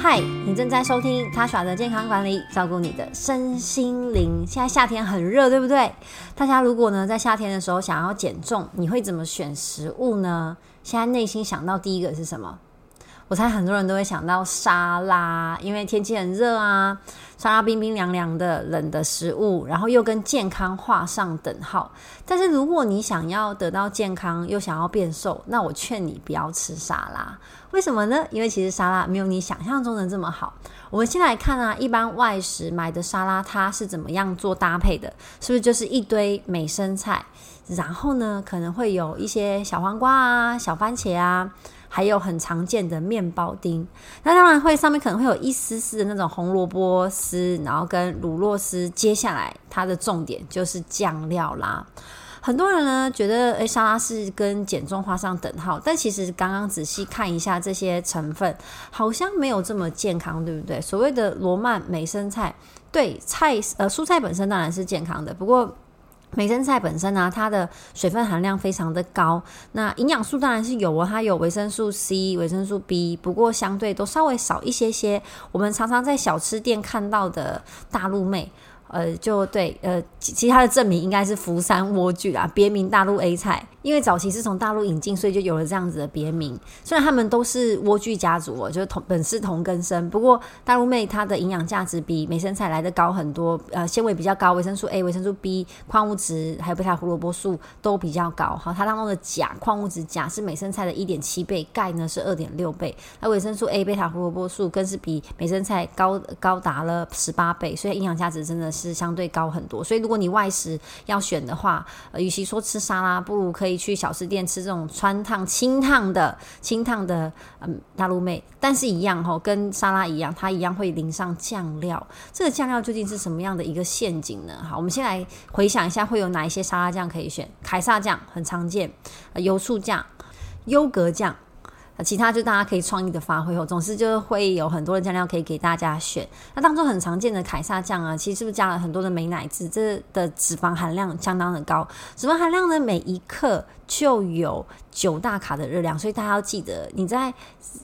嗨，你正在收听他耍的健康管理，照顾你的身心灵。现在夏天很热，对不对？大家如果呢在夏天的时候想要减重，你会怎么选食物呢？现在内心想到第一个是什么？我猜很多人都会想到沙拉，因为天气很热啊，沙拉冰冰凉凉的冷的食物，然后又跟健康画上等号。但是如果你想要得到健康，又想要变瘦，那我劝你不要吃沙拉。为什么呢？因为其实沙拉没有你想象中的这么好。我们先来看啊，一般外食买的沙拉它是怎么样做搭配的？是不是就是一堆美生菜，然后呢可能会有一些小黄瓜啊、小番茄啊？还有很常见的面包丁，那当然会上面可能会有一丝丝的那种红萝卜丝，然后跟乳酪丝。接下来它的重点就是酱料啦。很多人呢觉得，诶，沙拉是跟减重画上等号，但其实刚刚仔细看一下这些成分，好像没有这么健康，对不对？所谓的罗曼美生菜，对菜呃蔬菜本身当然是健康的，不过。梅生菜本身呢，它的水分含量非常的高，那营养素当然是有哦，它有维生素 C、维生素 B，不过相对都稍微少一些些。我们常常在小吃店看到的大陆妹。呃，就对，呃，其他的证明应该是福山莴苣啊，别名大陆 A 菜，因为早期是从大陆引进，所以就有了这样子的别名。虽然他们都是莴苣家族哦，就是同本是同根生，不过大陆妹它的营养价值比美生菜来的高很多，呃，纤维比较高，维生素 A、维生素 B、矿物质还有贝塔胡萝卜素都比较高。好，它当中的钾矿物质钾是美生菜的一点七倍，钙呢是二点六倍，那维生素 A、贝塔胡萝卜素更是比美生菜高高达了十八倍，所以营养价值真的是。是相对高很多，所以如果你外食要选的话，呃，与其说吃沙拉，不如可以去小吃店吃这种川烫、清烫的、清烫的，嗯，大陆妹。但是一样哈，跟沙拉一样，它一样会淋上酱料。这个酱料究竟是什么样的一个陷阱呢？好，我们先来回想一下，会有哪一些沙拉酱可以选？凯撒酱很常见，油醋酱、优格酱。其他就大家可以创意的发挥哦，总是就会有很多的酱料可以给大家选。那当中很常见的凯撒酱啊，其实是不是加了很多的美乃滋？这的脂肪含量相当的高，脂肪含量呢每一克就有九大卡的热量，所以大家要记得你在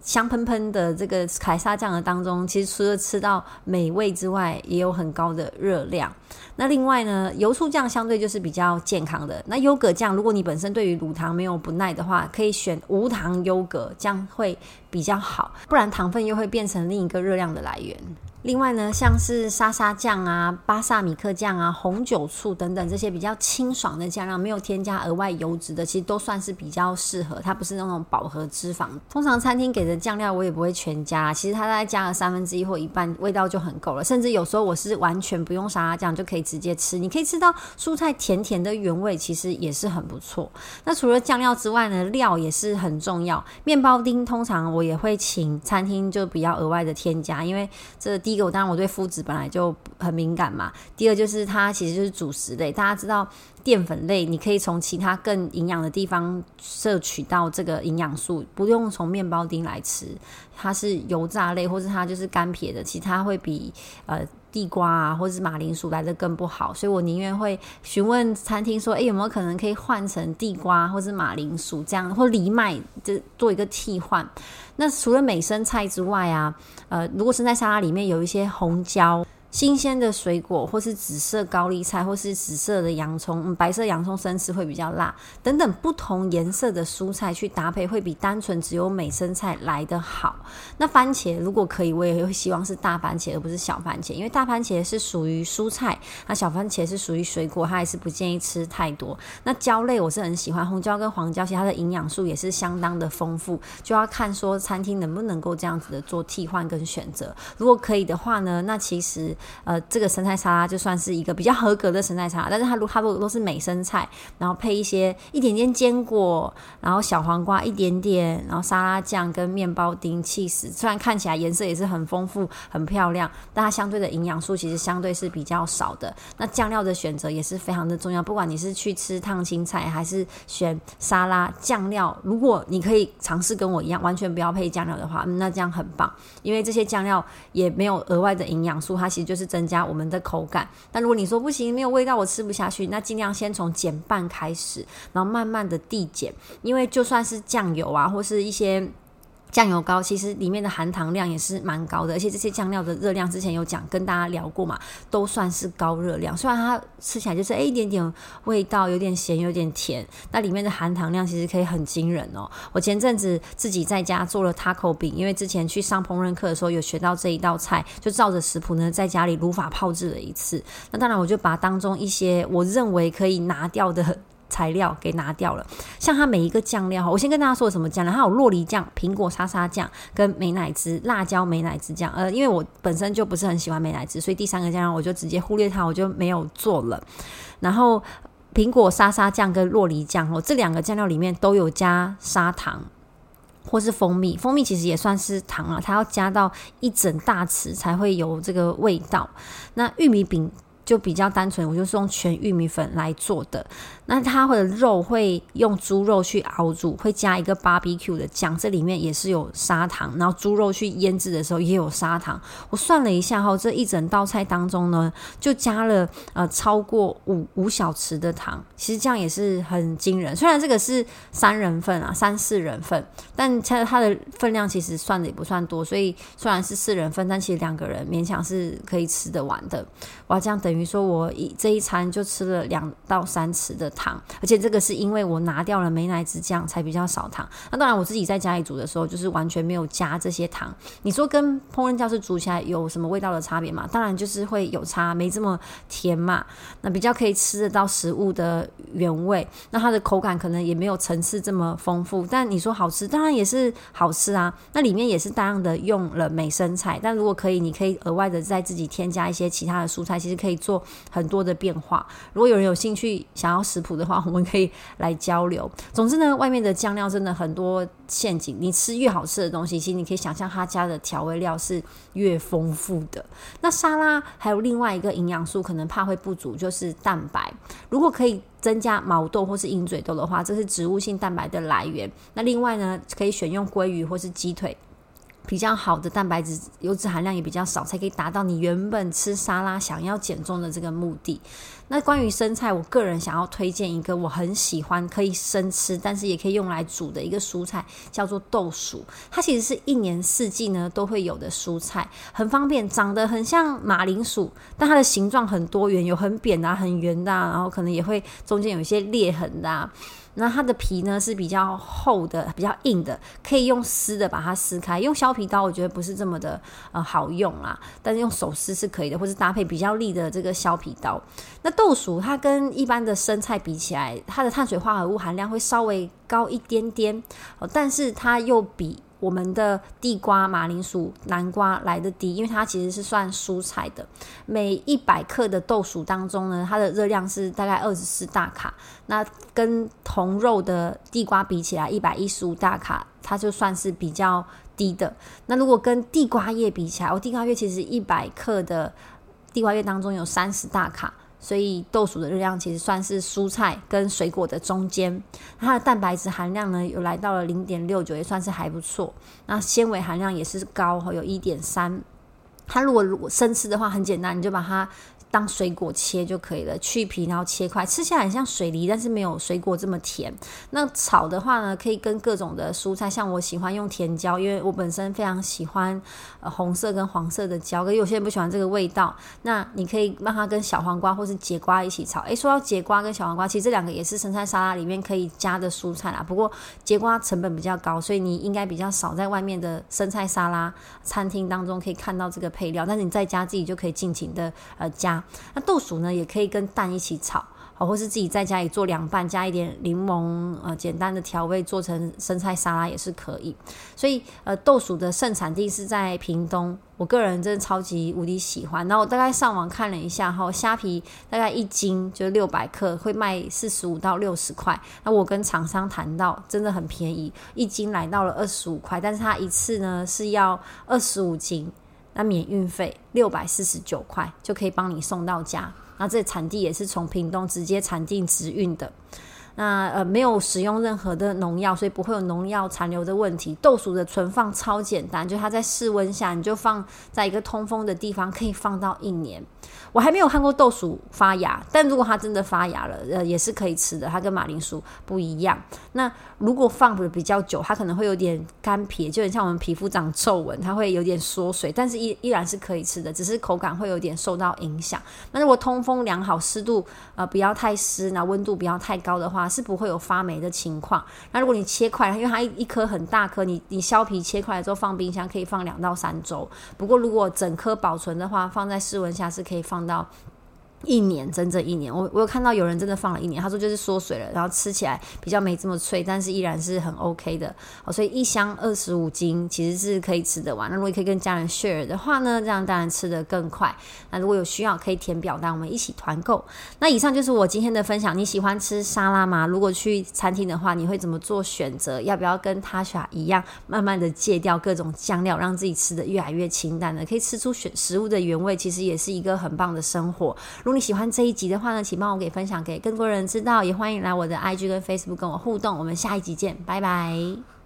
香喷喷的这个凯撒酱的当中，其实除了吃到美味之外，也有很高的热量。那另外呢，油醋酱相对就是比较健康的。那优格酱，如果你本身对于乳糖没有不耐的话，可以选无糖优格，这样会比较好。不然糖分又会变成另一个热量的来源。另外呢，像是沙沙酱啊、巴萨米克酱啊、红酒醋等等这些比较清爽的酱料，没有添加额外油脂的，其实都算是比较适合。它不是那种饱和脂肪。通常餐厅给的酱料我也不会全加，其实它大概加了三分之一或一半，味道就很够了。甚至有时候我是完全不用沙拉酱就可以直接吃，你可以吃到蔬菜甜甜的原味，其实也是很不错。那除了酱料之外呢，料也是很重要。面包丁通常我也会请餐厅就比较额外的添加，因为这。第一个，我当然我对麸质本来就很敏感嘛。第二，就是它其实就是主食类，大家知道淀粉类，你可以从其他更营养的地方摄取到这个营养素，不用从面包丁来吃。它是油炸类，或者它就是干撇的，其他会比呃地瓜啊，或者是马铃薯来的更不好。所以我宁愿会询问餐厅说，诶，有没有可能可以换成地瓜或者马铃薯这样，或藜麦这做一个替换。那除了美生菜之外啊，呃，如果生菜沙拉里面有一些红椒。新鲜的水果，或是紫色高丽菜，或是紫色的洋葱，嗯白色洋葱生吃会比较辣，等等不同颜色的蔬菜去搭配，会比单纯只有美生菜来得好。那番茄如果可以，我也会希望是大番茄，而不是小番茄，因为大番茄是属于蔬菜，那小番茄是属于水果，它还是不建议吃太多。那椒类我是很喜欢红椒跟黄椒，其实它的营养素也是相当的丰富，就要看说餐厅能不能够这样子的做替换跟选择。如果可以的话呢，那其实。呃，这个生菜沙拉就算是一个比较合格的生菜沙拉，但是它如它如果都是美生菜，然后配一些一点点坚果，然后小黄瓜一点点，然后沙拉酱跟面包丁、气死，虽然看起来颜色也是很丰富、很漂亮，但它相对的营养素其实相对是比较少的。那酱料的选择也是非常的重要，不管你是去吃烫青菜还是选沙拉酱料，如果你可以尝试跟我一样完全不要配酱料的话，那这样很棒，因为这些酱料也没有额外的营养素，它其实就是。增加我们的口感。但如果你说不行，没有味道，我吃不下去，那尽量先从减半开始，然后慢慢的递减。因为就算是酱油啊，或是一些酱油膏其实里面的含糖量也是蛮高的，而且这些酱料的热量之前有讲跟大家聊过嘛，都算是高热量。虽然它吃起来就是诶一点点味道，有点咸，有点甜，那里面的含糖量其实可以很惊人哦。我前阵子自己在家做了 taco 饼，因为之前去上烹饪课的时候有学到这一道菜，就照着食谱呢在家里如法炮制了一次。那当然我就把当中一些我认为可以拿掉的。材料给拿掉了，像它每一个酱料哈，我先跟大家说什么酱料，它有洛梨酱、苹果沙沙酱跟美乃滋、辣椒美乃滋酱。呃，因为我本身就不是很喜欢美乃滋，所以第三个酱料我就直接忽略它，我就没有做了。然后苹果沙沙酱跟洛梨酱哦，这两个酱料里面都有加砂糖或是蜂蜜，蜂蜜其实也算是糖啊，它要加到一整大匙才会有这个味道。那玉米饼就比较单纯，我就是用全玉米粉来做的。那它的肉会用猪肉去熬煮，会加一个 barbecue 的酱，这里面也是有砂糖。然后猪肉去腌制的时候也有砂糖。我算了一下哈，这一整道菜当中呢，就加了呃超过五五小匙的糖。其实这样也是很惊人。虽然这个是三人份啊，三四人份，但它它的分量其实算的也不算多。所以虽然是四人份，但其实两个人勉强是可以吃得完的。哇，这样等于说我一这一餐就吃了两到三匙的。糖，而且这个是因为我拿掉了美奶滋酱才比较少糖。那当然，我自己在家里煮的时候，就是完全没有加这些糖。你说跟烹饪教室煮起来有什么味道的差别吗？当然就是会有差，没这么甜嘛。那比较可以吃得到食物的原味，那它的口感可能也没有层次这么丰富。但你说好吃，当然也是好吃啊。那里面也是大量的用了美生菜，但如果可以，你可以额外的再自己添加一些其他的蔬菜，其实可以做很多的变化。如果有人有兴趣想要食谱的话，我们可以来交流。总之呢，外面的酱料真的很多陷阱。你吃越好吃的东西，其实你可以想象他家的调味料是越丰富的。那沙拉还有另外一个营养素，可能怕会不足，就是蛋白。如果可以增加毛豆或是鹰嘴豆的话，这是植物性蛋白的来源。那另外呢，可以选用鲑鱼或是鸡腿。比较好的蛋白质、油脂含量也比较少，才可以达到你原本吃沙拉想要减重的这个目的。那关于生菜，我个人想要推荐一个我很喜欢可以生吃，但是也可以用来煮的一个蔬菜，叫做豆薯。它其实是一年四季呢都会有的蔬菜，很方便，长得很像马铃薯，但它的形状很多元，有很扁的、很圆的，然后可能也会中间有一些裂痕的。那它的皮呢是比较厚的、比较硬的，可以用撕的把它撕开。用削皮刀我觉得不是这么的呃好用啊，但是用手撕是可以的，或是搭配比较利的这个削皮刀。那豆薯它跟一般的生菜比起来，它的碳水化合物含量会稍微高一点点，但是它又比。我们的地瓜、马铃薯、南瓜来的低，因为它其实是算蔬菜的。每一百克的豆薯当中呢，它的热量是大概二十四大卡。那跟同肉的地瓜比起来，一百一十五大卡，它就算是比较低的。那如果跟地瓜叶比起来，我地瓜叶其实一百克的地瓜叶当中有三十大卡。所以豆薯的热量其实算是蔬菜跟水果的中间，它的蛋白质含量呢有来到了零点六九，也算是还不错。那纤维含量也是高，有一点三。它如果如果生吃的话，很简单，你就把它。当水果切就可以了，去皮然后切块，吃起来很像水梨，但是没有水果这么甜。那炒的话呢，可以跟各种的蔬菜，像我喜欢用甜椒，因为我本身非常喜欢呃红色跟黄色的椒，可有些人不喜欢这个味道。那你可以让它跟小黄瓜或是节瓜一起炒。诶，说到节瓜跟小黄瓜，其实这两个也是生菜沙拉里面可以加的蔬菜啦。不过节瓜成本比较高，所以你应该比较少在外面的生菜沙拉餐厅当中可以看到这个配料。但是你在家自己就可以尽情的呃加。那豆薯呢，也可以跟蛋一起炒，好，或是自己在家里做凉拌，加一点柠檬，呃，简单的调味，做成生菜沙拉也是可以。所以，呃，豆薯的盛产地是在屏东，我个人真的超级无敌喜欢。然后我大概上网看了一下，哈，虾皮大概一斤就六百克，会卖四十五到六十块。那我跟厂商谈到，真的很便宜，一斤来到了二十五块，但是它一次呢是要二十五斤。它免运费六百四十九块就可以帮你送到家。那这产地也是从屏东直接产地直运的。那呃没有使用任何的农药，所以不会有农药残留的问题。豆薯的存放超简单，就它在室温下，你就放在一个通风的地方，可以放到一年。我还没有看过豆薯发芽，但如果它真的发芽了，呃，也是可以吃的。它跟马铃薯不一样。那如果放的比较久，它可能会有点干皮，就很像我们皮肤长皱纹，它会有点缩水，但是依 依然是可以吃的，只是口感会有点受到影响。那如果通风良好，湿度呃不要太湿，那温度不要太高的话，是不会有发霉的情况。那如果你切块，因为它一一颗很大颗，你你削皮切块之后放冰箱可以放两到三周。不过如果整颗保存的话，放在室温下是可以放到。一年，整整一年，我我有看到有人真的放了一年，他说就是缩水了，然后吃起来比较没这么脆，但是依然是很 OK 的。好，所以一箱二十五斤其实是可以吃得完。那如果可以跟家人 share 的话呢，这样当然吃得更快。那如果有需要，可以填表单，我们一起团购。那以上就是我今天的分享。你喜欢吃沙拉吗？如果去餐厅的话，你会怎么做选择？要不要跟 Tasha 一样，慢慢的戒掉各种酱料，让自己吃的越来越清淡呢？可以吃出选食物的原味，其实也是一个很棒的生活。如果你喜欢这一集的话呢，请帮我给分享给更多人知道，也欢迎来我的 IG 跟 Facebook 跟我互动。我们下一集见，拜拜。